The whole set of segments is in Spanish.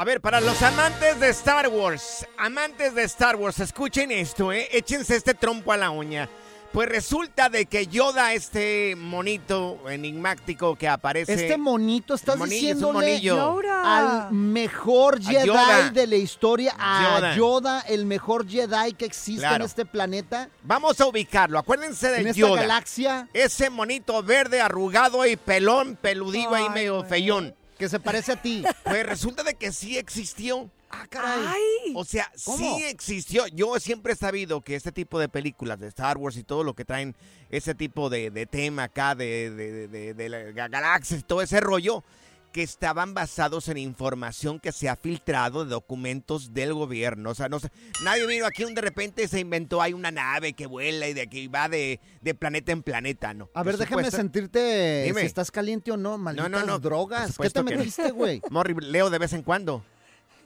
A ver, para los amantes de Star Wars, amantes de Star Wars, escuchen esto, ¿eh? Échense este trompo a la uña. Pues resulta de que Yoda, este monito enigmático que aparece... Este monito, estás monillo. al mejor Jedi Yoda. de la historia, a Yoda. Yoda. el mejor Jedi que existe Claro. en este planeta, Vamos a ubicarlo, acuérdense de en esta Yoda. galaxia, Ese monito verde, arrugado y pelón, peludillo ahí medio feyón. Que se parece a ti. Pues resulta de que sí existió. Ah, caray. Ay. O sea, ¿Cómo? sí existió. Yo siempre he sabido que este tipo de películas de Star Wars y todo lo que traen ese tipo de, de tema acá de, de, de- de la ga- galaxias y todo ese rollo, que estaban basados en información que se ha filtrado de documentos del gobierno. O sea, no sé, nadie vino aquí un de repente se inventó hay una nave que vuela y de que va de, de planeta en planeta, ¿no? A ver, Por déjame supuesto- sentirte Dime. si estás caliente o no, malditas no, no. drogas. ¿Qué te no. metiste, güey? Morri, leo de vez en cuando.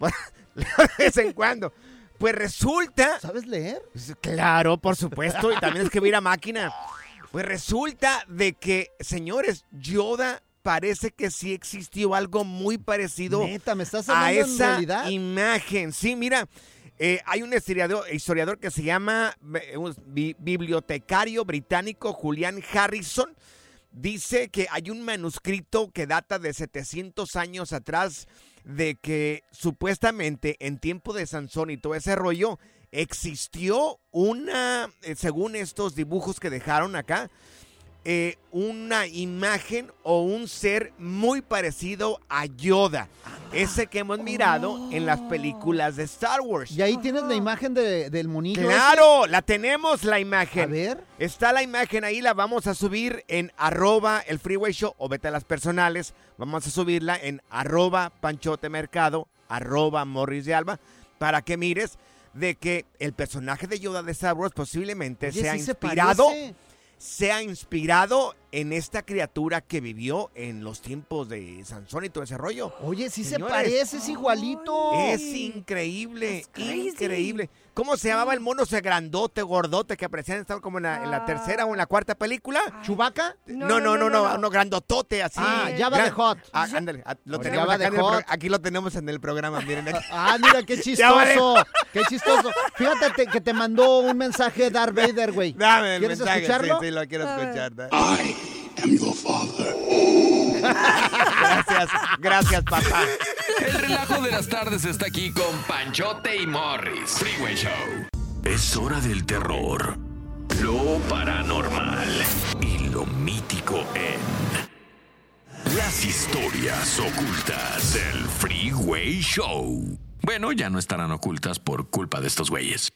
leo de vez en cuando. Pues resulta ¿Sabes leer? Pues, Claro, por supuesto, y también escribir a máquina. Pues resulta de que, señores, Yoda parece que sí existió algo muy parecido Neta, ¿me estás a esa realidad? imagen. Sí, mira, eh, hay un historiador, historiador que se llama eh, un bibliotecario británico Julian Harrison. Dice que hay un manuscrito que data de 700 años atrás de que supuestamente en tiempo de Sansón y todo ese rollo existió una, eh, según estos dibujos que dejaron acá, eh, una imagen o un ser muy parecido a Yoda. Ese que hemos mirado en las películas de Star Wars. Y ahí tienes la imagen de- del monillo. ese. Claro, la tenemos la A imagen. ver. Está la imagen ahí, la vamos a subir en arroba el freeway show o vete a las personales. Vamos a subirla en arroba panchote mercado, arroba morris de alba, para que mires de que el personaje de Yoda de Star Wars posiblemente Oye, sea sí se inspirado parece. Sea inspirado en esta criatura que vivió en los tiempos de Sansón y todo ese rollo. Oye, sí Señores, se parece, es igualito. Es increíble, increíble. ¿Cómo se llamaba el mono ese grandote, gordote que aparecía en, como en la, en la tercera o en la cuarta película? ¿Chubaca? No, no, no, no, no, grandotote así. Ah, Jabba Gran- the Hutt. Ah, ándale, ah, lo tenemos acá en el pro- aquí lo tenemos en el programa, miren. aquí. Ah, mira, qué chistoso. qué chistoso. Fíjate te- que te mandó un mensaje Darth Vader, güey. Dame el ¿Quieres mensaje, escucharlo? Sí, sí, lo quiero A escuchar. da. Gracias, gracias, papá. El relajo de las tardes está aquí con Panchote y Morris. Freeway Show. Es hora del terror, lo paranormal y lo mítico en las historias ocultas del Freeway Show. Bueno, ya no estarán ocultas por culpa de estos güeyes.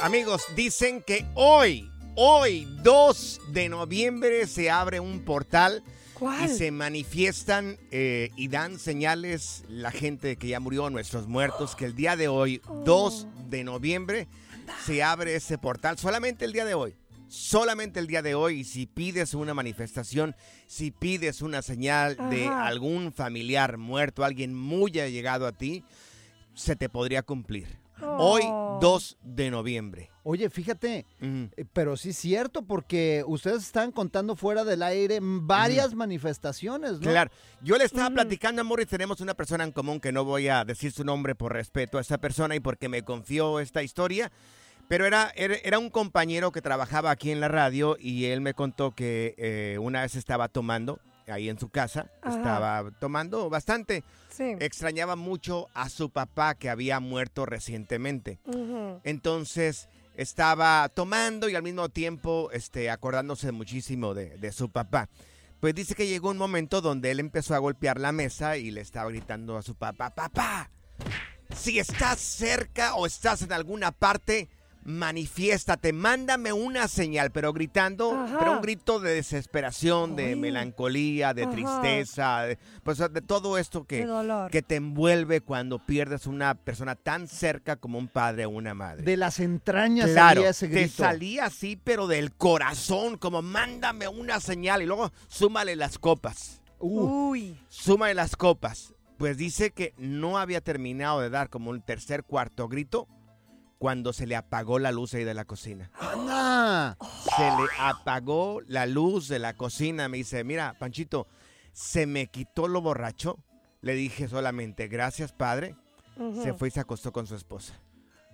Amigos, dicen que hoy, hoy, 2 de noviembre, se abre un portal ¿Cuál? y se manifiestan eh, y dan señales la gente que ya murió, nuestros muertos, que el día de hoy, 2 de noviembre, se abre ese portal. Solamente el día de hoy. Solamente el día de hoy. Y si pides una manifestación, si pides una señal de Ajá. algún familiar muerto, alguien muy allegado a ti, se te podría cumplir. Hoy, Oh. 2 de noviembre. Oye, fíjate, eh, pero sí es cierto, porque ustedes están contando fuera del aire varias manifestaciones, ¿no? Claro, yo le estaba platicando a Morris, tenemos una persona en común que no voy a decir su nombre por respeto a esa persona y porque me confió esta historia, pero era, era, era un compañero que trabajaba aquí en la radio y él me contó que eh, una vez estaba tomando ahí en su casa, Ajá. estaba tomando bastante, Sí. extrañaba mucho a su papá que había muerto recientemente. Entonces estaba tomando y al mismo tiempo este, acordándose muchísimo de, de su papá. Pues dice que llegó un momento donde él empezó a golpear la mesa y le estaba gritando a su papá, papá, si estás cerca o estás en alguna parte, manifiéstate, mándame una señal, pero gritando, Ajá. pero un grito de desesperación, de Ay. melancolía, de Ajá. tristeza, de, pues, de todo esto que, que te envuelve cuando pierdes una persona tan cerca como un padre o una madre. De las entrañas Claro, salía ese te grito. salía así, pero del corazón, como mándame una señal y luego súmale las copas. Uy. Súmale las copas. Pues dice que no había terminado de dar como un tercer cuarto grito cuando se le apagó la luz ahí de la cocina. ¡Anda! Se le apagó la luz de la cocina. Me dice, mira, Panchito, se me quitó lo borracho. Le dije solamente, gracias, padre. Se fue y se acostó con su esposa.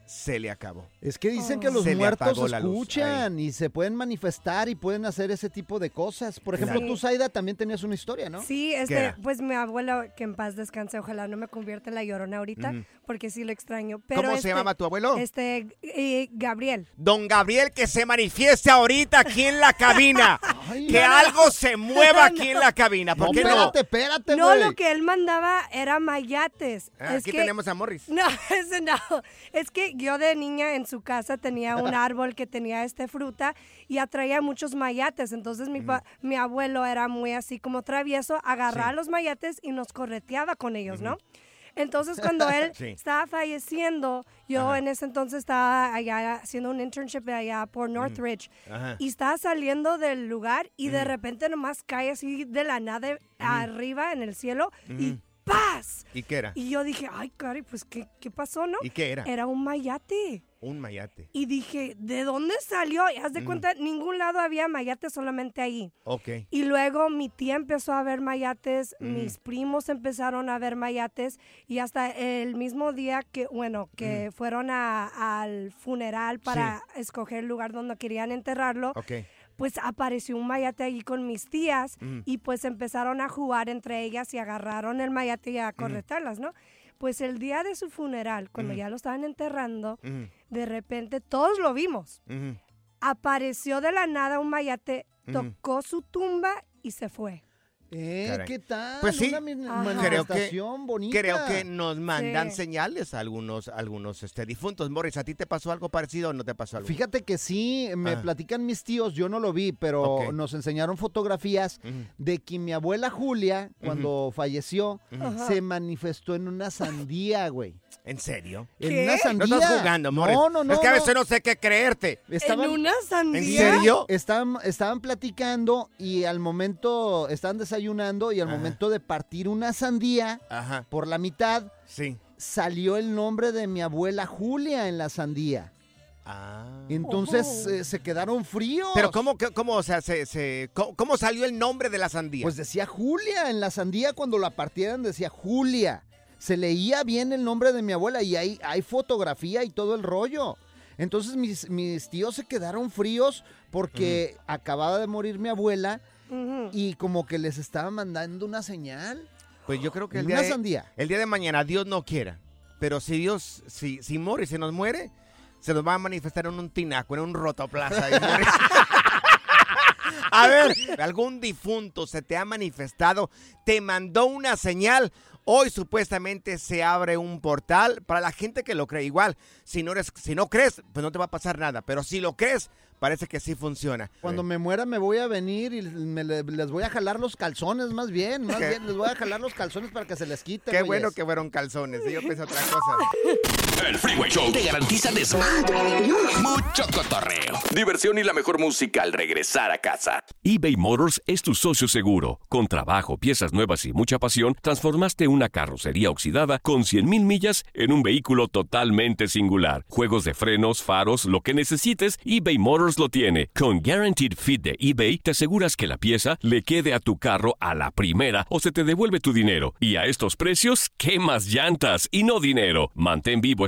Se le acabó. Es que dicen que los Se muertos luz, escuchan y se pueden manifestar y pueden hacer ese tipo de cosas. Por ejemplo, Claro. tú, Zaida, también tenías una historia, ¿no? Sí, ¿Qué este, pues mi abuelo, que en paz descanse, ojalá no me convierta en la llorona ahorita, porque sí lo extraño. Pero ¿Cómo se este- llamaba tu abuelo? Este, eh, Gabriel. Don Gabriel, que se manifieste ahorita aquí en la cabina. que No, no. algo se mueva aquí en la cabina. ¿Por No, qué no? espérate, espérate, No, lo que él mandaba era mayates. Ah, Es aquí que- tenemos a Morris. No, ese no. Es que yo de niña en su casa tenía un árbol que tenía este fruta y atraía muchos mayates. Entonces mi, mi abuelo era muy así como travieso, agarraba Sí. los mayates y nos correteaba con ellos, ¿no? Entonces cuando él Sí. estaba falleciendo, yo en ese entonces estaba allá haciendo un internship allá por Northridge Ajá. y estaba saliendo del lugar y de repente nomás cae así de la nada arriba en el cielo y. ¡paz! ¿Y qué era? Y yo dije, ay, cari, pues, ¿qué, qué pasó, no? ¿Y qué era? Era un mayate. Un mayate. Y dije, ¿de dónde salió? Y haz de Mm. cuenta, ningún lado había mayate, solamente ahí. Ok. Y luego mi tía empezó a ver mayates, Mm. mis primos empezaron a ver mayates y hasta el mismo día que, bueno, que fueron a- al funeral para escoger el lugar donde querían enterrarlo, Ok. Pues apareció un mayate allí con mis tías Mm. y pues empezaron a jugar entre ellas y agarraron el mayate y a corretarlas, ¿no? Pues el día de su funeral, cuando Mm. ya lo estaban enterrando, de repente todos lo vimos. Apareció de la nada un mayate, tocó su tumba y se fue. Eh, Caray. ¿qué tal? Pues sí, Una creo que, bonita. creo que nos mandan Sí. señales a algunos, algunos este, difuntos. Morris, ¿a ti te pasó algo parecido o no te pasó algo? Fíjate que sí, me Ah. platican mis tíos, yo no lo vi, pero nos enseñaron fotografías de que mi abuela Julia, cuando falleció, se manifestó en una sandía, güey. ¿En serio? En ¿Qué? una No sandía. estás jugando, Morris. No, no, no. Es que a no. veces no sé qué creerte. Estaban- ¿En una sandía? ¿En serio? Estaban, estaban platicando y al momento, estaban desayunando y al Ajá. momento de partir una sandía Ajá. por la mitad, Sí. salió el nombre de mi abuela Julia en la sandía. Ah. Entonces Oh. eh, se quedaron fríos. Pero ¿cómo, qué- cómo, o sea, se, se- cómo, cómo salió el nombre de la sandía? Pues decía Julia, en la sandía cuando la partieran decía Julia. Se leía bien el nombre de mi abuela y hay, hay fotografía y todo el rollo. Entonces mis, mis tíos se quedaron fríos porque acababa de morir mi abuela y como que les estaba mandando una señal. pues yo creo que el una día, de, sandía. el día de mañana Dios no quiera. Pero si Dios, si, si Morris se nos muere, se nos va a manifestar en un tinaco, en un rotoplaza. a ver, algún difunto se te ha manifestado, te mandó una señal. Hoy supuestamente se abre un portal para la gente que lo cree. Igual, si no, eres, si no crees, pues no te va a pasar nada. Pero si lo crees, parece que sí funciona. Cuando me muera me voy a venir y me le- les voy a jalar los calzones más bien, más ¿Qué? bien les voy a jalar los calzones para que se les quite. Qué bueno que fueron calzones. Yo pensé otra cosa. El Freeway Show te garantiza desmadre, mucho cotorreo, diversión y la mejor música al regresar a casa. eBay Motors es tu socio seguro. Con trabajo, piezas nuevas y mucha pasión, transformaste una carrocería oxidada con 100.000 millas en un vehículo totalmente singular. Juegos de frenos, faros, lo que necesites, eBay Motors lo tiene. Con Guaranteed Fit de eBay, te aseguras que la pieza le quede a tu carro a la primera o se te devuelve tu dinero. Y a estos precios, ¿qué más llantas y no dinero? Mantén vivo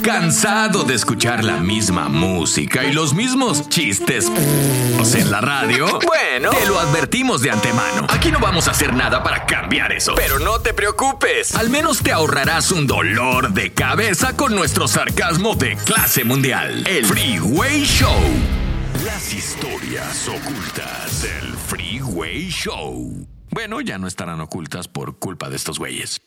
¿Cansado de escuchar la misma música y los mismos chistes en la radio? Bueno, te lo advertimos de antemano. Aquí no vamos a hacer nada para cambiar eso. Pero no te preocupes. Al menos te ahorrarás un dolor de cabeza con nuestro sarcasmo de clase mundial. El Freeway Show. Las historias ocultas del Freeway Show. Bueno, ya no estarán ocultas por culpa de estos güeyes.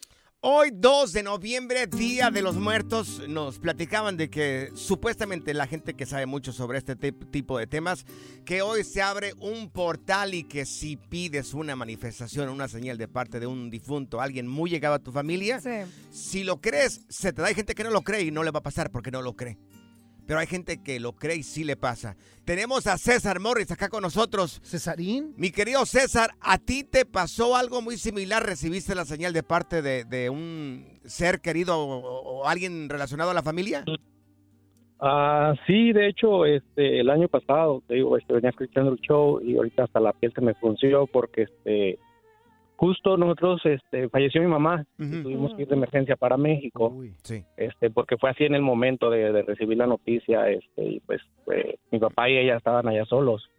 Hoy, 2 de noviembre, Día de los Muertos, nos platicaban de que supuestamente la gente que sabe mucho sobre este te- tipo de temas, que hoy se abre un portal y que si pides una manifestación, una señal de parte de un difunto, alguien muy llegado a tu familia, si lo crees, se te da. Hay gente que no lo cree y no le va a pasar porque no lo cree. Pero hay gente que lo cree y sí le pasa. Tenemos a César Morris acá con nosotros. ¿Cesarín? Mi querido César, ¿a ti te pasó algo muy similar? ¿Recibiste la señal de parte de, de un ser querido o, o alguien relacionado a la familia? Ah, sí, de hecho, este, el año pasado, te digo, este, venía escuchando el show y ahorita hasta la piel se me funcionó porque, este, justo nosotros, este, falleció mi mamá, y tuvimos que ir de emergencia para México, sí. este, porque fue así en el momento de, de recibir la noticia, este, y pues, fue- mi papá y ella estaban allá solos.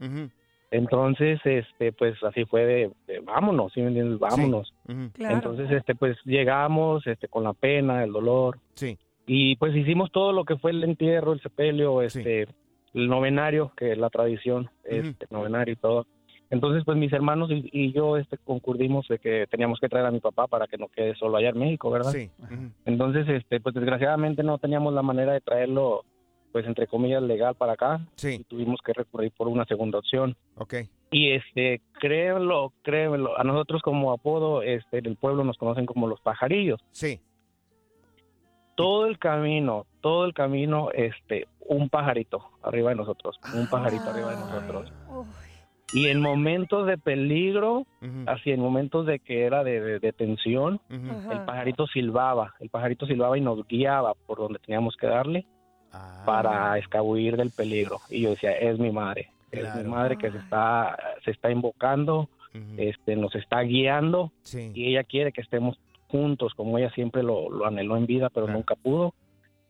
Entonces, este, pues así fue de, de vámonos, ¿sí me entiendes? Vámonos. Claro. Entonces, este, pues llegamos, este, con la pena, el dolor. Sí. Y pues hicimos todo lo que fue el entierro, el sepelio, este, el novenario, que es la tradición, este, novenario y todo. Entonces, pues mis hermanos y, y yo, este, concurrimos de que teníamos que traer a mi papá para que no quede solo allá en México, ¿verdad? Sí. Entonces, este, pues desgraciadamente no teníamos la manera de traerlo, pues entre comillas, legal para acá. Sí. Y tuvimos que recurrir por una segunda opción. Ok. Y este, créanlo, créanlo, a nosotros como apodo, este, en el pueblo nos conocen como los pajarillos. Sí. Todo el camino, todo el camino, este, un pajarito arriba de nosotros, un pajarito arriba de nosotros. Y en momentos de peligro, así en momentos de que era de, de- de tensión, el pajarito silbaba, el pajarito silbaba y nos guiaba por donde teníamos que darle para escabullir del peligro. Y yo decía, es mi madre, es mi madre que se está, se está invocando, este, nos está guiando y ella quiere que estemos juntos como ella siempre lo, lo anheló en vida, pero nunca pudo.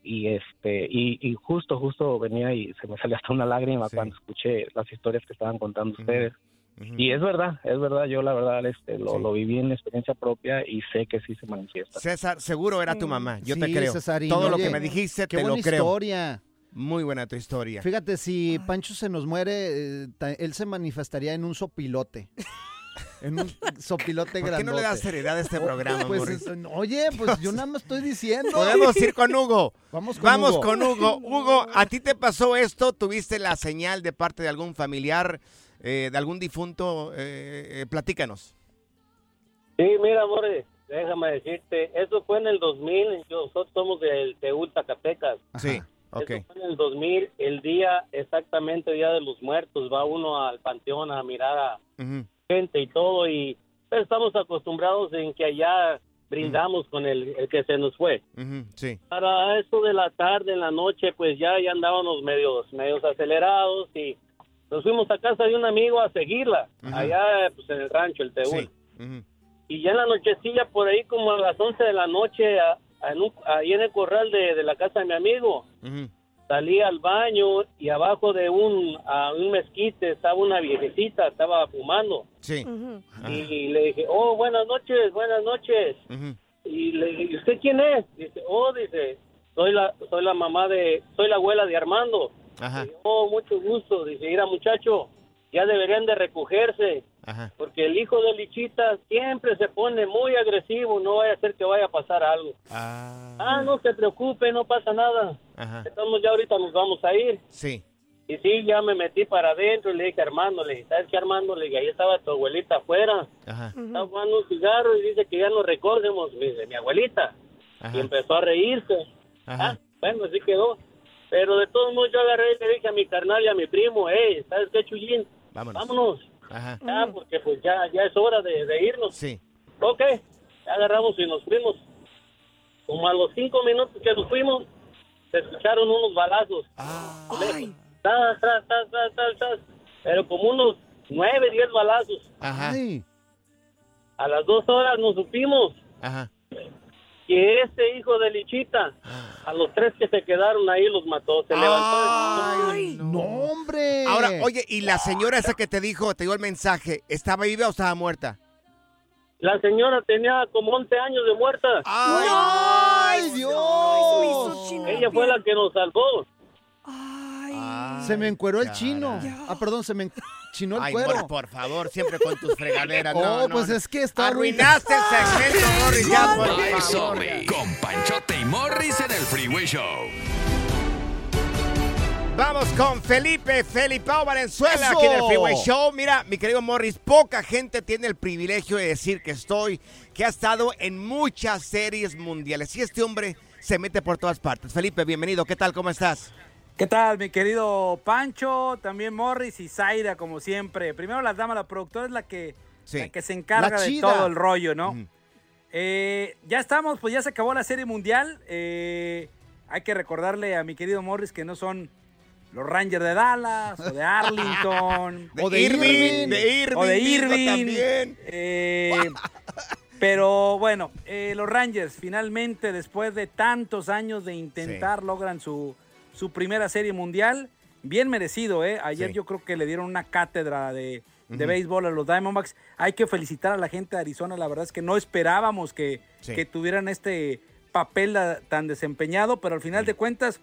Y este y, y justo, justo venía y se me salió hasta una lágrima cuando escuché las historias que estaban contando ustedes. Y es verdad, es verdad, yo la verdad este, lo, lo viví en experiencia propia y sé que sí se manifiesta. César, seguro era tu mamá, yo te Sí, creo. Cesarín, Todo lo que me dijiste qué te lo buena creo. historia. Muy buena tu historia. Fíjate, si Pancho se nos muere, eh, él se manifestaría en un sopilote. En un sopilote ¿Por qué grandote. no le das seriedad a este programa, Pues, es- oye, pues yo nada más estoy diciendo. Podemos ir con Hugo. Vamos con Vamos Hugo. con Hugo. Hugo, ¿a ti te pasó esto? ¿Tuviste la señal de parte de algún familiar, eh, de algún difunto? Eh, eh, platícanos. Sí, mira, amores, déjame decirte, eso fue en el 2000, nosotros somos del Teúl, Zacatecas. Sí, ok. Eso fue en el 2000, el día, exactamente Día de los Muertos, va uno al panteón a mirar a Ujú. Gente y todo, y pues, estamos acostumbrados en que allá brindamos con el, el que se nos fue. Sí. Para eso de la tarde, en la noche, pues ya, ya andábamos medios, medios acelerados y nos fuimos a casa de un amigo a seguirla, allá pues en el rancho, el Teúl. Sí. Y ya en la nochecilla, por ahí como a las 11 de la noche, a- a- en un- ahí en el corral de, de la casa de mi amigo. Salí al baño y abajo de un, a un mezquite estaba una viejecita, estaba fumando. Sí. Y le dije, oh, buenas noches, buenas noches. Y le dije, ¿y usted quién es? Dice, oh, dice, soy la, soy la mamá de, soy la abuela de Armando. Ajá. Oh, mucho gusto. Dice, mira muchacho, ya deberían de recogerse. Ajá. Porque el hijo de Lichita siempre se pone muy agresivo, no vaya a ser que vaya a pasar algo. Ah, no se preocupe, no pasa nada. Ajá. Estamos ya ahorita nos vamos a ir. Sí. Y sí, ya me metí para adentro y le dije a Armando, le dije, ¿sabes qué Armando? Le dije, ahí estaba tu abuelita afuera. Ajá. Estaba fumando un cigarro y dice que ya nos recordemos. Me dice, mi abuelita. Y empezó a reírse. Ah, bueno, así quedó. Pero de todos modos yo agarré y le dije a mi carnal y a mi primo, hey, ¿sabes qué, Chuyín? Vámonos. Vámonos. Ajá. Ya, porque pues ya, ya es hora de, de irnos. Sí. Ok, ya agarramos y nos fuimos. Como a los cinco minutos que nos fuimos, se escucharon unos balazos. Tas, tas, tas, tas, tas. Pero como unos nueve, diez balazos. Ajá. A las dos horas nos supimos Ajá. Que este hijo de Lichita, a los tres que se quedaron ahí los mató. Se levantó. No, hombre. Ahora, oye, ¿y la señora esa que te dijo, te dio el mensaje, estaba viva o estaba muerta? La señora tenía como 11 años de muerta. ¡Ay, Dios! Ella fue la que nos salvó. Se me encueró el chino. Ah, perdón, se me enchinó el Ay, cuero. Morris, por favor, siempre con tus fregaderas. Oh, No, no, pues no. es que está Arruinaste el segmento, Morris, ya, por. Sorry, con Panchote y Morris en el Freeway Show. Vamos con Felipe, Felipao Valenzuela, ¡Eso! aquí en el Freeway Show. Mira, mi querido Morris, poca gente tiene el privilegio de decir que estoy, que ha estado en muchas series mundiales. Y este hombre se mete por todas partes. Felipe, bienvenido. ¿Qué tal? ¿Cómo estás? ¿Qué tal, mi querido Pancho? También Morris y Zaira, como siempre. Primero las damas, la productora es la que, Sí. la que se encarga de todo el rollo, ¿no? Eh, ya estamos, pues ya se acabó la serie mundial. Eh, hay que recordarle a mi querido Morris que no son los Rangers de Dallas o de Arlington. De O de Irving, Irving. de Irving O de Irving. también. Eh, pero bueno, los Rangers finalmente, después de tantos años de intentar, logran su, su primera serie mundial. Bien merecido, ¿eh? Ayer Sí. yo creo que le dieron una cátedra de, de béisbol a los Diamondbacks. Hay que felicitar a la gente de Arizona. La verdad es que no esperábamos que, Sí. que tuvieran este papel tan desempeñado, pero al final de cuentas,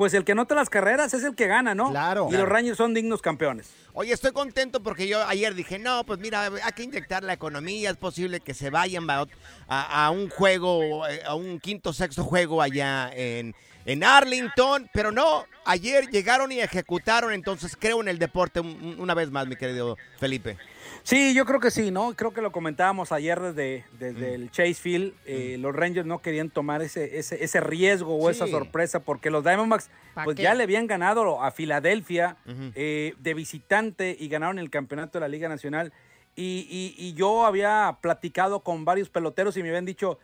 pues el que nota las carreras es el que gana, ¿no? Claro. Y los Rangers son dignos campeones. Oye, estoy contento porque yo ayer dije, no, pues mira, hay que inyectar la economía, es posible que se vayan a, a- a un juego, eh, a un quinto, sexto juego allá en, en Arlington, pero no, ayer llegaron y ejecutaron, entonces creo en el deporte un- una vez más, mi querido Felipe. Sí, yo creo que sí, ¿no? Creo que lo comentábamos ayer desde, desde el Chase Field. Eh, Los Rangers no querían tomar ese, ese, ese riesgo o esa sorpresa porque los Diamondbacks ¿Pa pues qué? ya le habían ganado a Filadelfia eh, de visitante y ganaron el campeonato de la Liga Nacional. Y, y- y yo había platicado con varios peloteros y me habían dicho,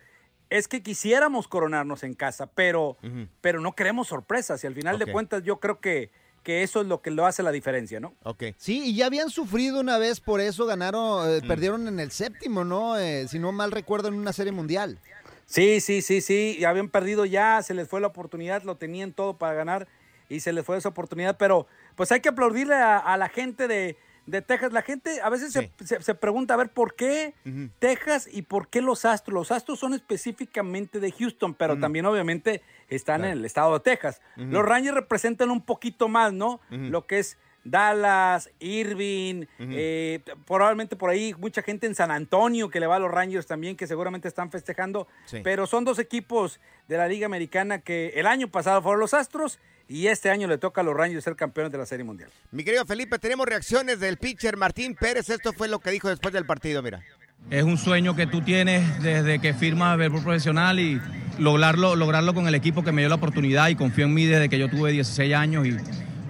es que quisiéramos coronarnos en casa, pero, pero no queremos sorpresas. Y al final de cuentas yo creo que, que eso es lo que lo hace la diferencia, ¿no? Ok. Sí, y ya habían sufrido una vez por eso, ganaron, eh, Mm. perdieron en el séptimo, ¿no? Eh, si no mal recuerdo, en una serie mundial. Sí, sí, sí, sí. y Habían perdido ya, se les fue la oportunidad, lo tenían todo para ganar y se les fue esa oportunidad. Pero pues hay que aplaudirle a, a la gente de, de Texas. La gente a veces se, se- se pregunta, a ver, ¿por qué Texas y por qué los Astros? Los Astros son específicamente de Houston, pero también obviamente están en el estado de Texas. Los Rangers representan un poquito más, ¿no? Lo que es Dallas, Irving, eh, probablemente por ahí mucha gente en San Antonio que le va a los Rangers también, que seguramente están festejando. Sí. Pero son dos equipos de la Liga Americana que el año pasado fueron los Astros y este año le toca a los Rangers ser campeones de la Serie Mundial. Mi querido Felipe, tenemos reacciones del pitcher Martín Pérez. Esto fue lo que dijo después del partido, mira. Es un sueño que tú tienes desde que firmas Béisbol Profesional y lograrlo, lograrlo con el equipo que me dio la oportunidad y confió en mí desde que yo tuve 16 años y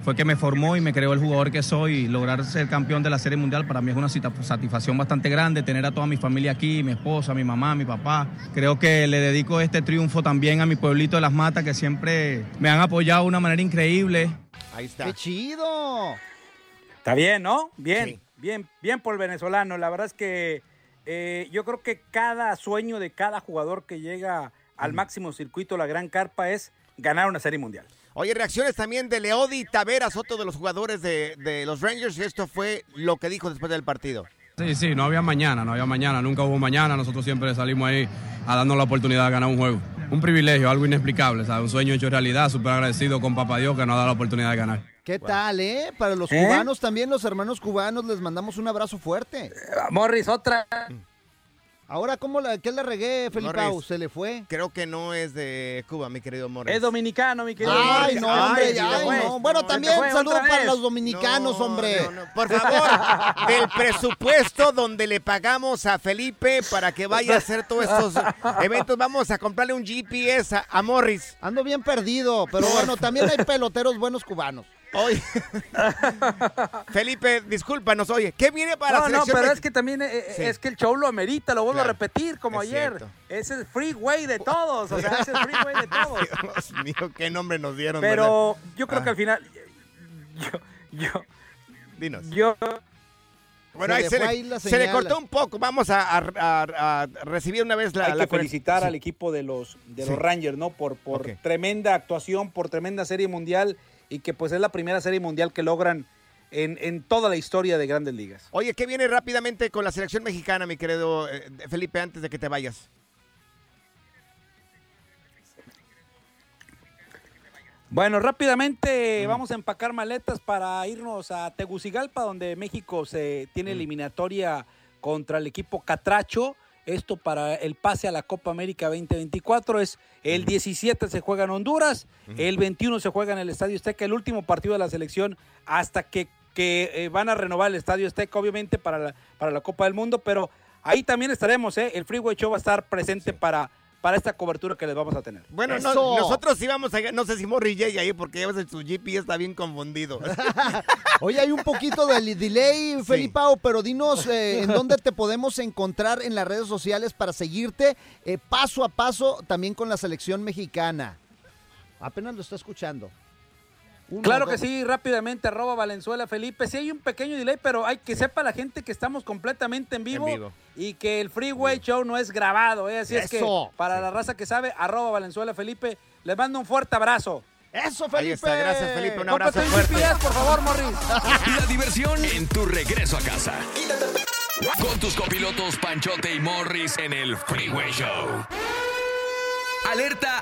fue que me formó y me creó el jugador que soy y lograr ser campeón de la Serie Mundial para mí es una satisfacción bastante grande, tener a toda mi familia aquí, mi esposa, mi mamá, mi papá. Creo que le dedico este triunfo también a mi pueblito de Las Matas que siempre me han apoyado de una manera increíble. Ahí está. ¡Qué chido! Está bien, ¿no? Bien, bien, bien por el venezolano. La verdad es que eh, yo creo que cada sueño de cada jugador que llega al máximo circuito, la gran carpa, es ganar una Serie Mundial. Oye, reacciones también de Leody Taveras, otro de los jugadores de, de los Rangers. Esto fue lo que dijo después del partido. Sí, sí, no había mañana, no había mañana, nunca hubo mañana. Nosotros siempre salimos ahí a darnos la oportunidad de ganar un juego. Un privilegio, algo inexplicable, ¿sabes? Un sueño hecho realidad, súper agradecido con Papá Dios que nos ha dado la oportunidad de ganar. ¿Qué tal, eh? Para los ¿Eh? cubanos también, los hermanos cubanos, les mandamos un abrazo fuerte. Morris, otra. Ahora, ¿cómo la, ¿qué le regué, Felipao? Morris. ¿Se le fue? Creo que no es de Cuba, mi querido Morris. Es dominicano, mi querido. Ay, Morris. no, hombre, Ay, ya, no. Bueno, Se también saludo para los dominicanos, hombre. Por favor, del presupuesto donde le pagamos a Felipe para que vaya a hacer todos estos eventos, vamos a comprarle un GPS a, a Morris. Ando bien perdido, pero bueno, también hay peloteros buenos cubanos. Oye, Felipe, discúlpanos, oye, ¿qué viene para no, la no, pero mex- es que también eh, eh, Sí. es que el show lo amerita, lo vuelvo Claro, a repetir como es ayer. cierto. Es el freeway de todos, o sea, es el freeway de todos. Dios mío, qué nombre nos dieron. Pero ¿verdad? yo creo Ah, que al final, yo, yo, Dinos. yo, Bueno, Se ahí le se, le, ahí la se le señal. cortó un poco. Vamos a, a- a- a recibir una vez la... hay la que felicitar sí. al equipo de los de Sí. los Rangers, ¿no? Por, por tremenda actuación, por tremenda serie mundial y que pues es la primera serie mundial que logran en, en toda la historia de Grandes Ligas. Oye, ¿qué viene rápidamente con la selección mexicana, mi querido eh, Felipe, antes de que te vayas? Bueno, rápidamente vamos a empacar maletas para irnos a Tegucigalpa, donde México se tiene eliminatoria contra el equipo Catracho. Esto para el pase a la Copa América 2024 es el 17 se juega en Honduras, el 21 se juega en el Estadio Azteca, el último partido de la selección hasta que, que, eh, van a renovar el Estadio Azteca, obviamente para la, para la Copa del Mundo, pero ahí también estaremos, ¿eh? el Freeway Show va a estar presente para, para esta cobertura que les vamos a tener. Bueno, no- nosotros íbamos a... No sé si Morri llegue ahí porque ya ves, su GPS está bien confundido. Oye, hay un poquito de delay, Felipao, pero dinos eh, en dónde te podemos encontrar en las redes sociales para seguirte eh, paso a paso también con la selección mexicana. Apenas lo está escuchando. Uno, Claro dos. que sí, rápidamente, arroba Valenzuela Felipe. Sí hay un pequeño delay, pero hay que sepa la gente que estamos completamente en vivo, En vivo. y que el Freeway Show no es grabado, ¿eh? Así es que Eso. para la raza que sabe, arroba Valenzuela Felipe, les mando un fuerte abrazo. Eso, Ahí Felipe. está, gracias Felipe, un abrazo fuerte. GPS, por favor, Morris. La diversión en tu regreso a casa. Con tus copilotos Panchote y Morris en el Freeway Show. Alerta,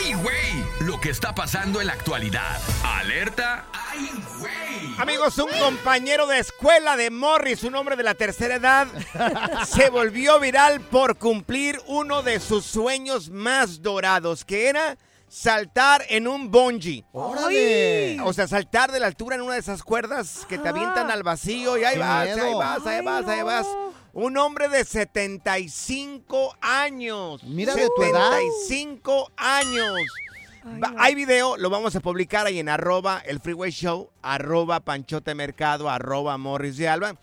¡ay, güey! Lo que está pasando en la actualidad. Alerta, ¡ay, güey! Amigos, un compañero de escuela de Morris, un hombre de la tercera edad, se volvió viral por cumplir uno de sus sueños más dorados, que era saltar en un bungee. ¡Órale! O sea, saltar de la altura en una de esas cuerdas que te avientan al vacío y ahí ¡Qué vas, ahí vas, ahí vas, ahí vas. Un hombre de 75 años. Mira de tu edad. 75 años. Va- Hay video, lo vamos a publicar ahí en arroba el freeway show, arroba panchote mercado, arroba morris de alba.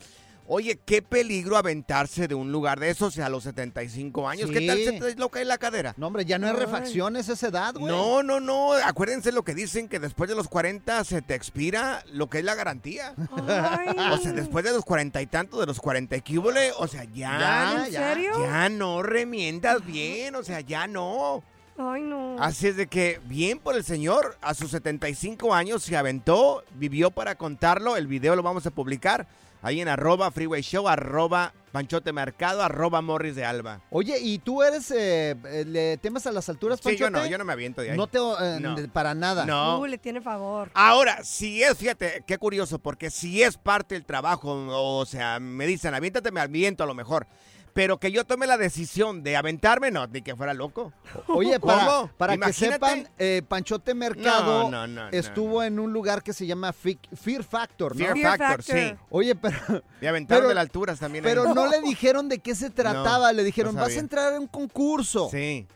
Oye, qué peligro aventarse de un lugar de esos a los 75 años. ¿Qué tal se te desloca en la cadera? No, hombre, ya no es refacciones esa edad, güey. No, no, no. Acuérdense lo que dicen, que después de los 40 se te expira lo que es la garantía. O sea, después de los cuarenta y tantos, de los 40 y que hubo, le- o sea, ya. Ya, ¿En ya. serio? Ya no remiendas bien, o sea, ya no. Ay, no. Así es de que, bien por el señor, a sus 75 años se aventó, vivió para contarlo. El video lo vamos a publicar ahí en arroba freeway show, arroba panchote mercado, arroba morris de alba. Oye, ¿y tú eres, eh, eh, le temes a las alturas, Sí, yo no, yo no me aviento de ahí. No te, eh, No. para nada. No. Uh, le tiene favor. Ahora, si es, fíjate, qué curioso, porque si es parte del trabajo, o sea, me dicen, aviéntate, me aviento a lo mejor. Pero que yo tome la decisión de aventarme, no, ni que fuera loco. Oye, para, ¿Cómo? para que sepan, eh, Panchote Mercado No, no, no, no, estuvo en un lugar que se llama Fear Factor, ¿no? Fear Fear Factor, Factor. sí. Oye, pero... Y aventaron Pero- de las alturas también. Pero ahí. no le dijeron de qué se trataba, No, le dijeron, no vas a entrar en un concurso. Sí.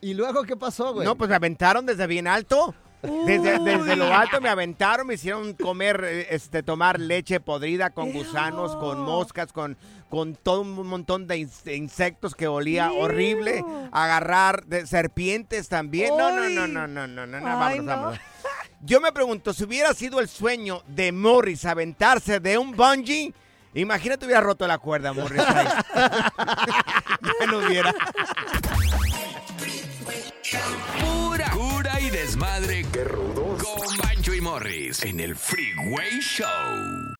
¿Y luego qué pasó, güey? No, pues me aventaron desde bien alto. Desde, desde lo alto me aventaron, me hicieron comer, eh, este, tomar leche podrida con gusanos, con moscas, con, con todo un montón de ins- de insectos que olía horrible. Agarrar de serpientes también. No, no, no, no, no, no, no, no, Ay, vámonos, no. vámonos. Yo me pregunto, si hubiera sido el sueño de Morris aventarse de un bungee, imagínate hubiera roto la cuerda, Morris. ya no hubiera. Desmadre. Qué rudos. Con Bancho y Morris en el Freeway Show.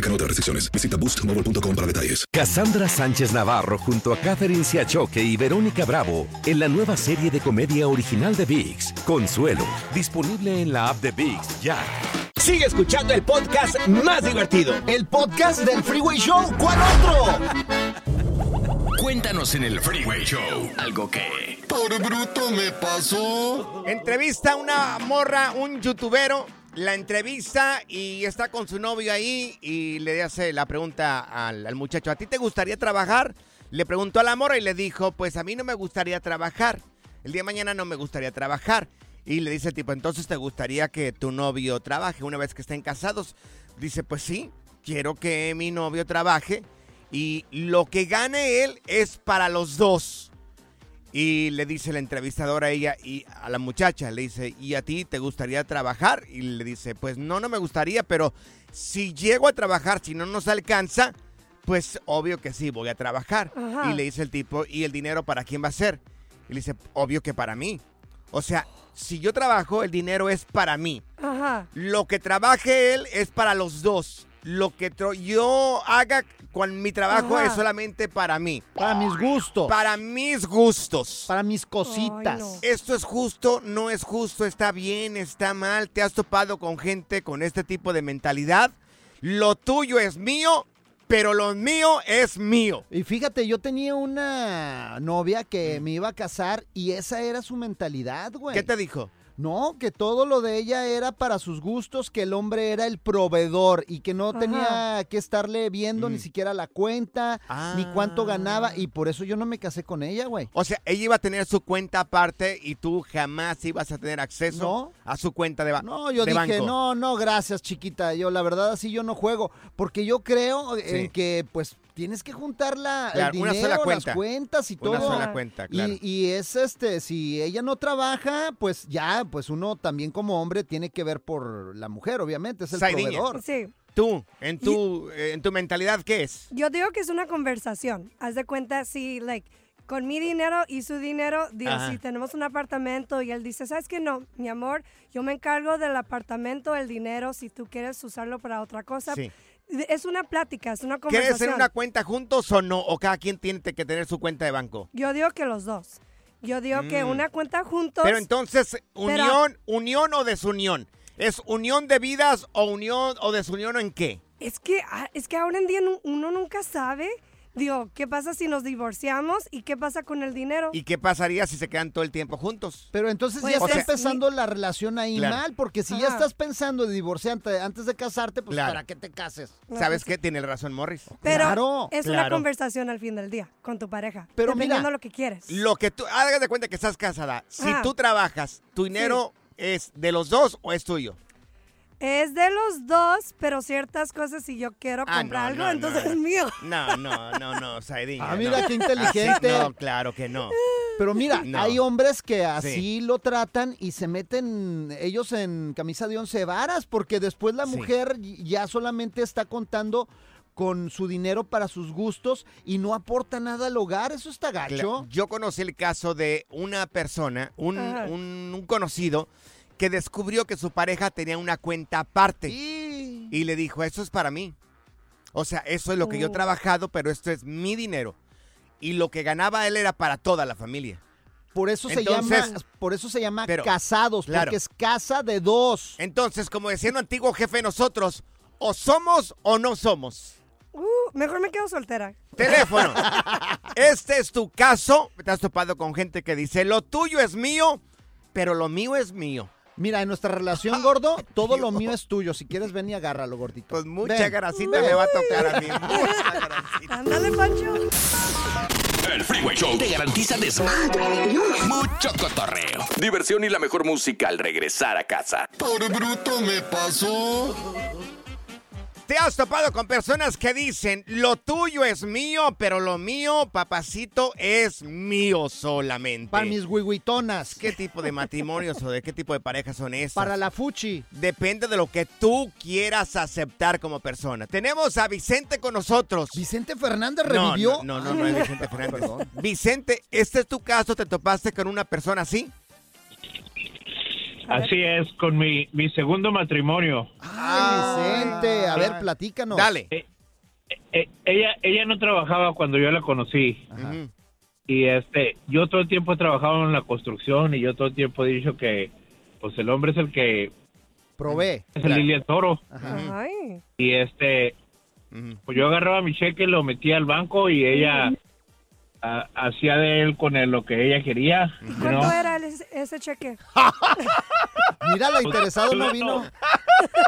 Aplican otras restricciones. Visita boostmobile.com para detalles. Cassandra Sánchez Navarro junto a Catherine Siachoque y Verónica Bravo en la nueva serie de comedia original de VIX, Consuelo, disponible en la app de VIX ya. Sigue escuchando el podcast más divertido. El podcast del Freeway Show. ¿Cuál otro? Cuéntanos en el Freeway Show algo que... Por bruto me pasó. Entrevista a una morra, un youtubero. La entrevista y está con su novio ahí y le hace la pregunta al, al muchacho, ¿a ti te gustaría trabajar? Le preguntó a la morra y le dijo, pues a mí no me gustaría trabajar. El día de mañana no me gustaría trabajar. Y le dice tipo, entonces te gustaría que tu novio trabaje una vez que estén casados. Dice, pues sí, quiero que mi novio trabaje y lo que gane él es para los dos. Y le dice la entrevistadora a ella y a la muchacha, le dice, ¿y a ti te gustaría trabajar? Y le dice, pues no, no me gustaría, pero si llego a trabajar, si no nos alcanza, pues obvio que sí, voy a trabajar. Ajá. Y le dice el tipo, ¿y el dinero para quién va a ser? Y le dice, obvio que para mí. O sea, si yo trabajo, el dinero es para mí. Ajá. Lo que trabaje él es para los dos. Lo que tro- yo haga con mi trabajo Ajá. es solamente para mí. Para mis gustos. Para mis gustos. Para mis cositas. Esto es justo, no es justo, está bien, está mal. ¿Te has topado con gente con este tipo de mentalidad? Lo tuyo es mío, pero lo mío es mío. Y fíjate, yo tenía una novia que me iba a casar y esa era su mentalidad, güey. Mm. ¿Qué te dijo? No, que todo lo de ella era para sus gustos, que el hombre era el proveedor y que no Ajá. tenía que estarle viendo ni Mm. siquiera la cuenta, ni cuánto ganaba, y por eso yo no me casé con ella, güey. O sea, ella iba a tener su cuenta aparte y tú jamás ibas a tener acceso No. a su cuenta de, ba- No, yo dije, banco. no, no, gracias, chiquita. Yo, la verdad, así yo no juego. Porque yo creo Sí. en que, pues, tienes que juntar la, Claro, el una dinero, sola cuenta. las cuentas y todo. Una sola cuenta, claro. Y, y es este, si ella no trabaja, pues ya, pues uno también como hombre tiene que ver por la mujer, obviamente, es el Saidiña. proveedor. Sí. Tú, en tu, eh, en tu mentalidad, ¿qué es? Yo digo que es una conversación. Haz de cuenta, si, like, con mi dinero y su dinero, digo, Ajá. si tenemos un apartamento y él dice, ¿sabes qué? No, mi amor, yo me encargo del apartamento, el dinero, si tú quieres usarlo para otra cosa. Sí. Es una plática, es una conversación. ¿Quieres en una cuenta juntos o no? ¿O cada quien tiene que tener su cuenta de banco? Yo digo que los dos. Yo digo que Mm. una cuenta juntos. Pero entonces, unión, unión o desunión. ¿Es unión de vidas o unión o desunión en qué? Es que, ah, es que ahora en día uno nunca sabe. Digo, ¿qué pasa si nos divorciamos y qué pasa con el dinero? ¿Y qué pasaría si se quedan todo el tiempo juntos? Pero entonces Pues ya está es- empezando la relación ahí Claro. mal, porque si ya estás pensando de divorciarte antes de casarte, pues Claro. ¿para qué te cases? ¿Sabes qué? Tiene razón Morris. Pero Claro, es una conversación al fin del día con tu pareja. Pero dependiendo mira, lo que quieres. Lo que tú, hagas de cuenta que estás casada. Si Ajá. tú trabajas, ¿tu dinero es de los dos o es tuyo? Es de los dos, pero ciertas cosas si yo quiero Ah, comprar no, algo, no, entonces no. es mío. No, no, no, no, Saidín. Ah, mira no. qué inteligente. Así, no, claro que no. Pero mira, No. hay hombres que así Sí. lo tratan y se meten ellos en camisa de once varas, porque después la Sí. mujer ya solamente está contando con su dinero para sus gustos y no aporta nada al hogar. Eso está gacho. Yo conocí el caso de una persona, un, un- un conocido, que descubrió que su pareja tenía una cuenta aparte. Y... Y le dijo, eso es para mí. O sea, eso es lo que yo he Oh. trabajado, pero esto es mi dinero. Y lo que ganaba él era para toda la familia. Por eso se Entonces- llama, por eso se llama Pero, casados, claro. porque es casa de dos. Entonces, como decía un antiguo jefe de nosotros, o somos o no somos. Uh, mejor me quedo soltera. Teléfono. Este es tu caso. Te has topado con gente que dice, lo tuyo es mío, pero lo mío es mío. Mira, en nuestra relación, gordo, todo lo mío es tuyo. Si quieres, ven y agárralo, gordito. Pues mucha Ven. grasita me va a tocar a mí. Mucha grasita. Ándale, Pancho. El Freeway Show te garantiza desmadre, mucho cotorreo, diversión y la mejor música al regresar a casa. Por bruto me pasó. Te has topado con personas que dicen, lo tuyo es mío, pero lo mío, papacito, es mío solamente. Para mis huihuitonas. ¿Qué tipo de matrimonios o de qué tipo de parejas son estas? Para la fuchi. Depende de lo que tú quieras aceptar como persona. Tenemos a Vicente con nosotros. ¿Vicente Fernández No, revivió? No, no, no, no es Vicente Fernández. Vicente, ¿este es tu caso? ¿Te topaste con una persona así? Así es, con mi, mi segundo matrimonio. Ay, Vicente, a ver, platícanos. Dale. Eh, ella, ella no trabajaba cuando yo la conocí. Ujú. Y este, yo todo el tiempo he trabajado en la construcción y yo todo el tiempo he dicho que pues el hombre es el que Probé. es el Lilia Toro. Ay. Y este, pues yo agarraba mi cheque, lo metía al banco y ella ah, hacía de él con él lo que ella quería. ¿Y you cuánto era el- ese cheque? Mira, la interesado no vino.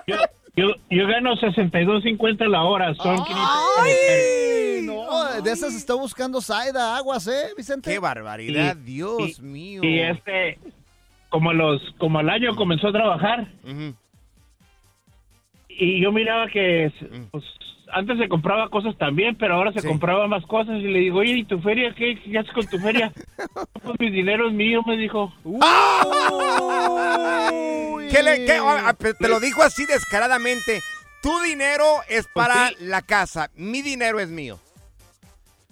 Yo, yo, yo gano 62.50 la hora, son 500 ¡Ay! No, de esas está buscando Saida Aguas, ¿eh, Vicente? ¡Qué barbaridad! Y- Dios y- mío. Y este, como los, como al año comenzó a trabajar y yo miraba que pues, antes se compraba cosas también, pero ahora se Sí. compraba más cosas y le digo, oye, ¿y tu feria? ¿Qué, qué haces con tu feria? pues mi dinero es mío, me dijo. ¿Qué le, qué- ah, ah, te lo dijo así descaradamente. Tu dinero es para la casa. Mi dinero es mío.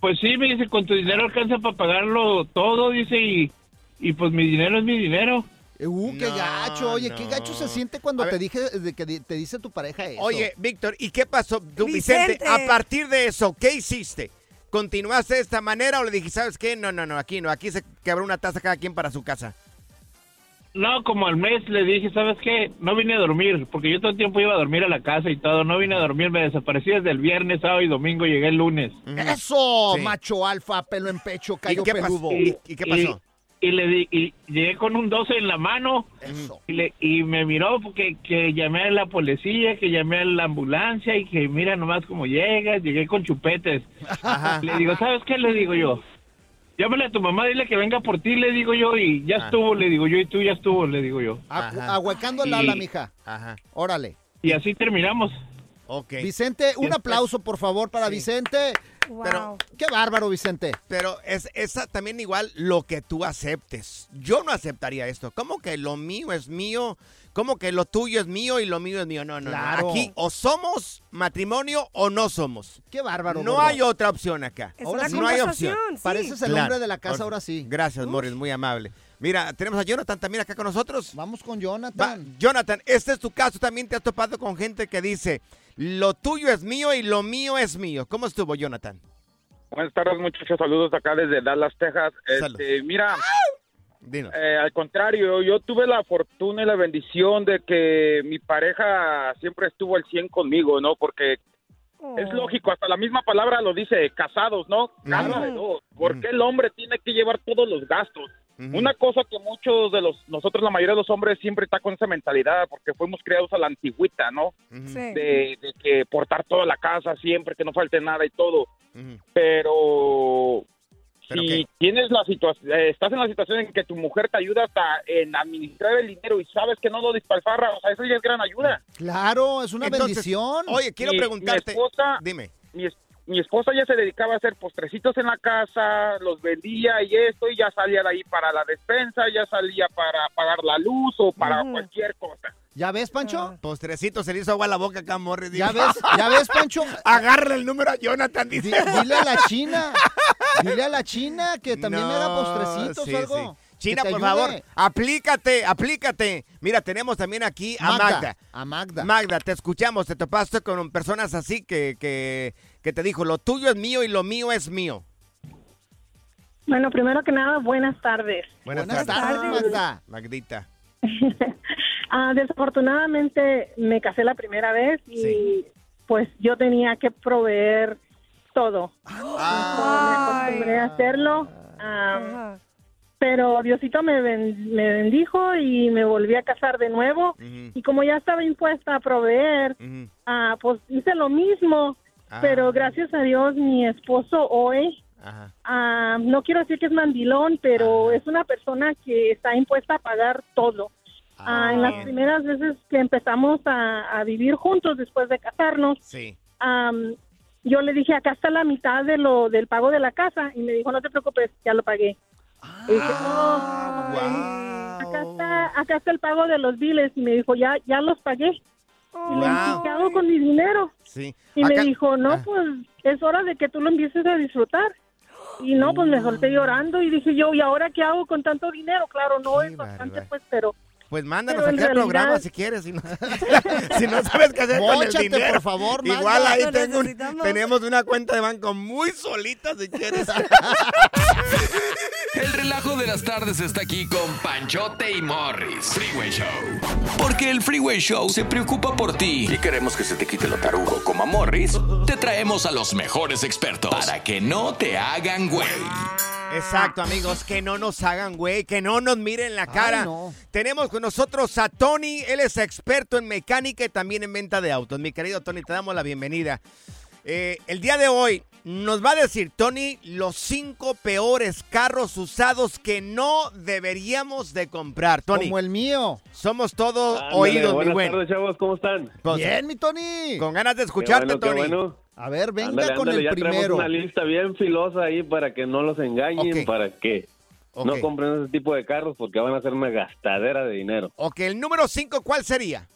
Pues sí, me dice, con tu dinero alcanza para pagarlo todo, dice, y, y pues mi dinero es mi dinero. Uh, qué No, gacho. Oye, qué gacho se siente cuando te dije de que te dice tu pareja eso. Oye, Víctor, ¿y qué pasó? Tú, Vicente, Vicente. a partir de eso, ¿qué hiciste? ¿Continuaste de esta manera o le dijiste, sabes qué? No, no, no, aquí no, aquí se quebró una taza cada quien para su casa. No, como al mes le dije, ¿sabes qué? No vine a dormir, porque yo todo el tiempo iba a dormir a la casa y todo. No vine a dormir, me desaparecí desde el viernes, sábado y domingo, llegué el lunes. Eso, Sí. macho alfa, pelo en pecho, callo ¿Y qué, pasó? peludo. ¿Y, y qué pasó? Y, le di, y llegué con un 12 en la mano Eso. y, le, y me miró porque que llamé a la policía, que llamé a la ambulancia y que mira nomás cómo llegas, llegué con chupetes. Ajá. Le digo, ¿sabes qué? Le digo yo. Llámale a tu mamá, dile que venga por ti, le digo yo, y ya Ah. estuvo, le digo yo, y tú ya estuvo, le digo yo. Ajá. Ahuecando el Y- ala, mija. Ajá. Órale. Y así terminamos. Ok. Vicente, un aplauso, por favor, para Sí. Vicente. Pero, Qué bárbaro, Vicente. pero es esa también igual lo que tú aceptes. Yo no aceptaría esto. ¿Cómo que lo mío es mío? ¿Cómo que lo tuyo es mío y lo mío es mío? No, no, no. Aquí o somos matrimonio o no somos. Qué bárbaro. No gordo. hay otra opción acá. Es Ahora una sí. no hay opción. sí. Pareces el Claro. hombre de la casa ahora sí. Gracias, Morris, muy amable. Mira, tenemos a Jonathan también acá con nosotros. Vamos con Va, Jonathan. Jonathan, este es tu caso. También te has topado con gente que dice, lo tuyo es mío y lo mío es mío. ¿Cómo estuvo, Jonathan? Buenas tardes, muchachos. Saludos acá desde Dallas, Texas. Este, mira, Dinos. eh, al contrario, yo tuve la fortuna y la bendición de que mi pareja siempre estuvo al 100 conmigo, ¿no? Porque es lógico, hasta la misma palabra lo dice, casados, ¿no? Claro. de dos. ¿Por qué el hombre tiene que llevar todos los gastos? Una cosa que muchos de los, nosotros la mayoría de los hombres siempre está con esa mentalidad, porque fuimos criados a la antigüita, ¿no? Sí. de, de que portar toda la casa siempre, que no falte nada y todo. Pero ¿Pero si qué? tienes la situación, estás en la situación en que tu mujer te ayuda hasta en administrar el dinero y sabes que no lo despilfarra, o sea, eso ya es gran ayuda. Claro, es una Entonces, bendición. Oye, quiero Mi- preguntarte. Mi esposa, Dime. mi, es- mi esposa ya se dedicaba a hacer postrecitos en la casa, los vendía y esto, y ya salía de ahí para la despensa, ya salía para pagar la luz o para cualquier cosa. ¿Ya ves, Pancho? Postrecito se le hizo agua a la boca acá, Morris. ¿Ya ves? ¿Ya ves, Pancho? Agarra el número a Jonathan, Di- dice. dile a la China. Dile a la China que también No, me haga postrecitos sí, o algo. sí. China, por ayude. favor, aplícate, aplícate. Mira, tenemos también aquí a Magda, Magda. a Magda. Magda, te escuchamos, te topaste con personas así que, que, que te dijo, lo tuyo es mío y lo mío es mío. Bueno, primero que nada, buenas tardes. Buenas, Buenas tardes, Magda. Magdita. Ah, desafortunadamente me casé la primera vez y pues yo tenía que proveer todo. Ah. Me acostumbré a hacerlo. ah, pero Diosito me, ben- me bendijo y me volví a casar de nuevo. Y como ya estaba impuesta a proveer, ah, pues hice lo mismo. Ah. Pero gracias a Dios, mi esposo hoy. Ah, no quiero decir que es mandilón, pero es una persona que está impuesta a pagar todo. Ah, en las primeras veces que empezamos a, a vivir juntos después de casarnos, Sí. yo le dije, acá está la mitad de lo del pago de la casa. Y me dijo, no te preocupes, ya lo pagué. Y dije, Ah, "Oh, acá, está, acá está el pago de los biles. Y me dijo, ya, ya los pagué. Y le dije, Wow. ¿qué hago con mi dinero? Sí. Y Acá- me dijo, no, Ah. pues es hora de que tú lo empieces a disfrutar. Y no, pues me solté llorando y dije yo, ¿y ahora qué hago con tanto dinero? Claro, no es bastante, pues, pero... Pues mándanos Pero aquí al programa si quieres. Si no, si no sabes qué hacer con el dinero. por favor. Igual ahí tengo un- tenemos una cuenta de banco muy solita si quieres. El relajo de las tardes está aquí con Panchote y Morris. Freeway Show. Porque el Freeway Show se preocupa por ti y queremos que se te quite lo tarugo como a Morris. Te traemos a los mejores expertos para que no te hagan güey. Exacto, amigos, que no nos hagan güey, que no nos miren la cara. Tenemos con nosotros a Tony, él es experto en mecánica y también en venta de autos. Mi querido Tony, te damos la bienvenida. Eh, el día de hoy nos va a decir Tony los cinco peores carros usados que no deberíamos de comprar. Tony. Como el mío. Somos todos Ándale, oídos, mi buenas buen. tardes, chavos, ¿cómo están? Pues, Bien, mi Tony. Con ganas de Qué escucharte, bueno, qué Tony. bueno. A ver, venga Ándale, con ándale, el ya traemos primero. una lista bien filosa ahí para que no los engañen, para que no compren ese tipo de carros porque van a ser una gastadera de dinero. Ok, el número cinco, ¿cuál sería?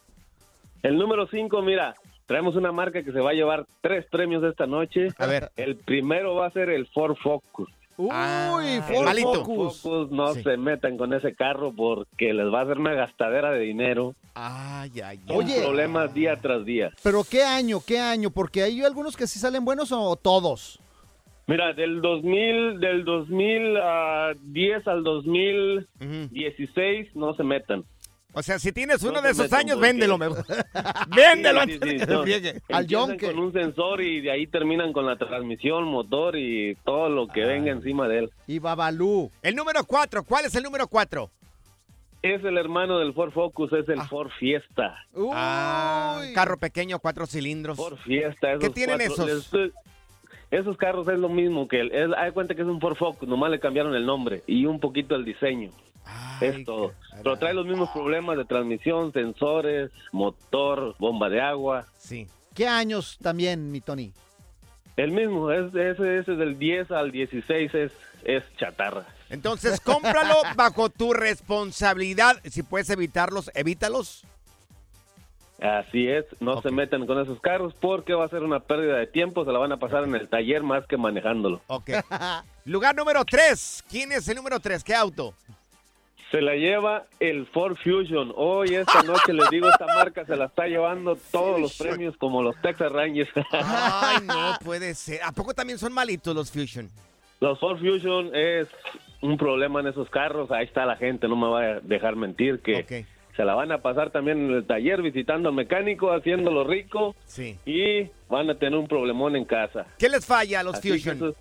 El número 5, mira, traemos una marca que se va a llevar tres premios esta noche. A ver. El primero va a ser el Ford Focus. Uy, El Ford Ford Focus. Focus, no Sí. se metan con ese carro porque les va a hacer una gastadera de dinero. Ay, ay, ay. Oye. problemas día tras día. Pero ¿qué año? ¿Qué año? Porque hay algunos que sí salen buenos o todos. Mira, del 2000, del 2010 al 2016 no se metan. O sea, si tienes uno No de se esos años, véndelo mejor. Véndelo Sí, sí, antes sí, de que no. se. Empiezan con un sensor y de ahí terminan con la transmisión, motor y todo lo que venga encima de él. Y Babalú. El número cuatro, ¿cuál es el número cuatro? Es el hermano del Ford Focus, es el Ford Fiesta. Ah, carro pequeño, cuatro cilindros. Ford Fiesta. Esos ¿Qué tienen cuatro- esos? Esos carros es lo mismo que el... Es, hay cuenta que es un Ford Focus, nomás le cambiaron el nombre y un poquito el diseño. es todo. Pero trae los mismos problemas de transmisión, sensores, motor, bomba de agua. Sí. ¿Qué años también, mi Tony? El mismo, es, ese, ese del 10 al 16 es, es chatarra. Entonces, cómpralo bajo tu responsabilidad. Si puedes evitarlos, evítalos. Así es, no se metan con esos carros porque va a ser una pérdida de tiempo, se la van a pasar en el taller más que manejándolo. Ok. Lugar número 3. ¿Quién es el número 3? ¿Qué auto? Se la lleva el Ford Fusion. Hoy esta noche les digo, esta marca se la está llevando todos los premios como los Texas Rangers. Ay, no puede ser. ¿A poco también son malitos los Fusion? Los Ford Fusion es un problema en esos carros. Ahí está la gente, no me va a dejar mentir que se la van a pasar también en el taller visitando al mecánico, haciéndolo rico. Sí. Y van a tener un problemón en casa. ¿Qué les falla a los Así Fusion? Eso,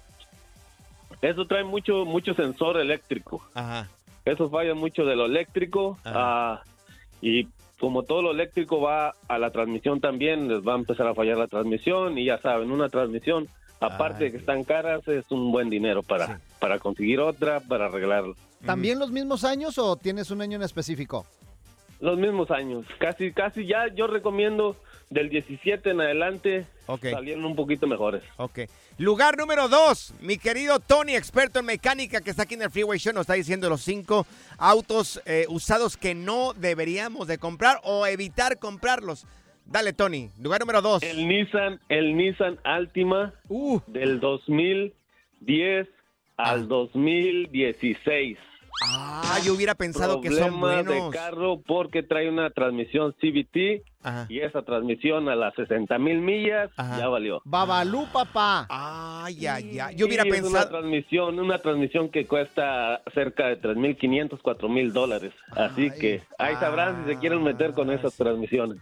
eso trae mucho, mucho sensor eléctrico. Ajá. Eso falla mucho de lo eléctrico. ah, y como todo lo eléctrico va a la transmisión también, les va a empezar a fallar la transmisión. Y ya saben, una transmisión, aparte de que están caras, es un buen dinero para, para conseguir otra, para arreglarlo. ¿También los mismos años o tienes un año en específico? Los mismos años. Casi, casi ya yo recomiendo del 17 en adelante salieron un poquito mejores. Ok. Lugar número 2. Mi querido Tony, experto en mecánica, que está aquí en el Freeway Show, nos está diciendo los cinco autos eh, usados que no deberíamos de comprar o evitar comprarlos. Dale, Tony. Lugar número 2. El Nissan, el Nissan Altima Uh. del 2010 al 2016. Ah, yo hubiera pensado que son Problema buenos. de carro porque trae una transmisión CVT y esa transmisión a las 60 mil millas ya valió. Babalú, papá. Ay, ay, ay. Yo hubiera Sí, es pensado. una transmisión, una transmisión que cuesta cerca de 3.500, 4.000 dólares. Así que ahí sabrán si se quieren meter con esas transmisiones.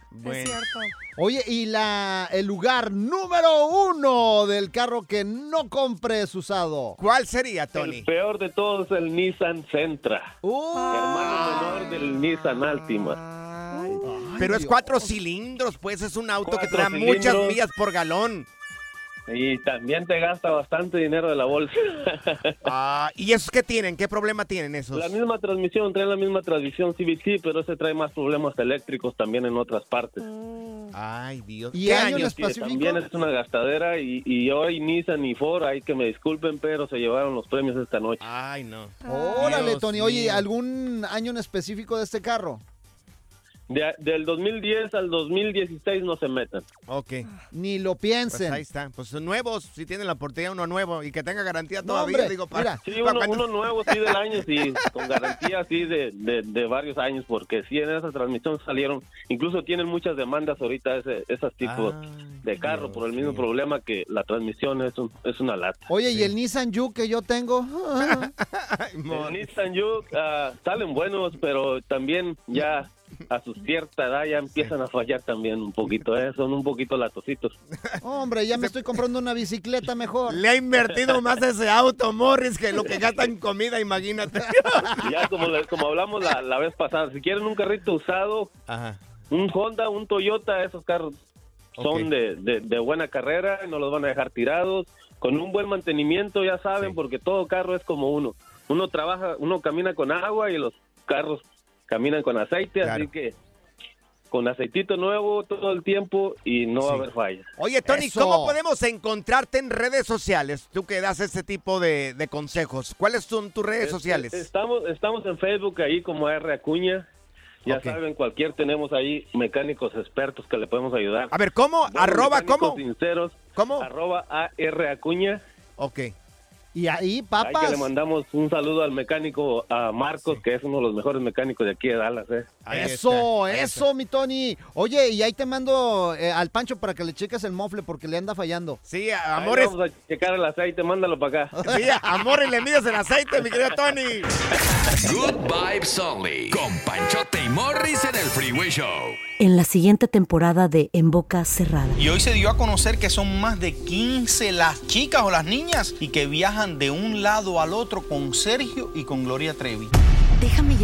Oye, y la el lugar número uno del carro que no compres usado. ¿Cuál sería, El peor de todos es el Nissan Sentra. Hermano menor del Nissan Altima. Pero es cuatro cilindros, pues es un auto que trae muchas millas por galón. Y también te gasta bastante dinero de la bolsa. Ah, ¿Y esos qué tienen? ¿Qué problema tienen esos? La misma transmisión, trae la misma transmisión CVT, pero ese trae más problemas eléctricos también en otras partes. Ay, Dios. ¿Y ¿Qué años? Específico? también es una gastadera y, y hoy Nissan y Ford, hay que me disculpen, pero se llevaron los premios esta noche. Ay, no. Órale, Dios Tony. Oye. ¿algún año en específico de este carro? De- del 2010 al 2016 no se metan. Ok. Ni lo Pues piensen. ahí está. Pues son nuevos, si tienen la oportunidad uno nuevo y que tenga garantía No, todavía. hombre, digo, para, mira. Sí, para uno, cuando- uno nuevo, sí, del año, sí, con garantía, sí, de, de, de varios años, porque sí, en esa transmisión salieron, incluso tienen muchas demandas ahorita ese, esos tipos de carro por el mismo problema que la transmisión es, un- es una lata. Oye, ¿y el Nissan Juke que yo tengo? El Nissan Juke ah, salen buenos, pero también ya a su cierta edad ya empiezan a fallar también un poquito, ¿eh? son un poquito latositos. Hombre, ya me estoy comprando una bicicleta mejor. Le ha invertido más ese auto, Morris, que lo que gasta en comida, imagínate. Ya como, le- como hablamos la, la vez pasada, si quieren un carrito usado, un Honda, un Toyota, esos carros son de, de- de buena carrera, no los van a dejar tirados, con un buen mantenimiento, ya saben, porque todo carro es como uno. Uno trabaja, uno camina con agua y los carros caminan con aceite, así que con aceitito nuevo todo el tiempo y no va a haber fallas. Oye, Tony, Eso. ¿cómo podemos encontrarte en redes sociales? Tú que das ese tipo de, de consejos. ¿Cuáles son tus redes Es- sociales? Estamos, estamos en Facebook ahí como R Acuña. Ya saben, cualquier tenemos ahí mecánicos expertos que le podemos ayudar. A ver, ¿cómo? Buenos ¿Arroba cómo? Sinceros. ¿Cómo? Arroba AR Acuña. Ok. Y ahí, Ahí que papas. le mandamos un saludo al mecánico, a Marcos, que es uno de los mejores mecánicos de aquí de Dallas. ¿eh? Eso, eso, mi Tony. Oye, y ahí te mando eh, al Pancho para que le cheques el mofle porque le anda fallando. Sí, Ahí Vamos a checar el aceite, mándalo para acá. Sí, amor, y le mides el aceite, mi querido Tony. Good Vibes Only. Con Panchote y Morris en el Freeway Show. En la siguiente temporada de En Boca Cerrada. Y hoy se dio a conocer que son más de 15 las chicas o las niñas y que viajan de un lado al otro con Sergio y con Gloria Trevi.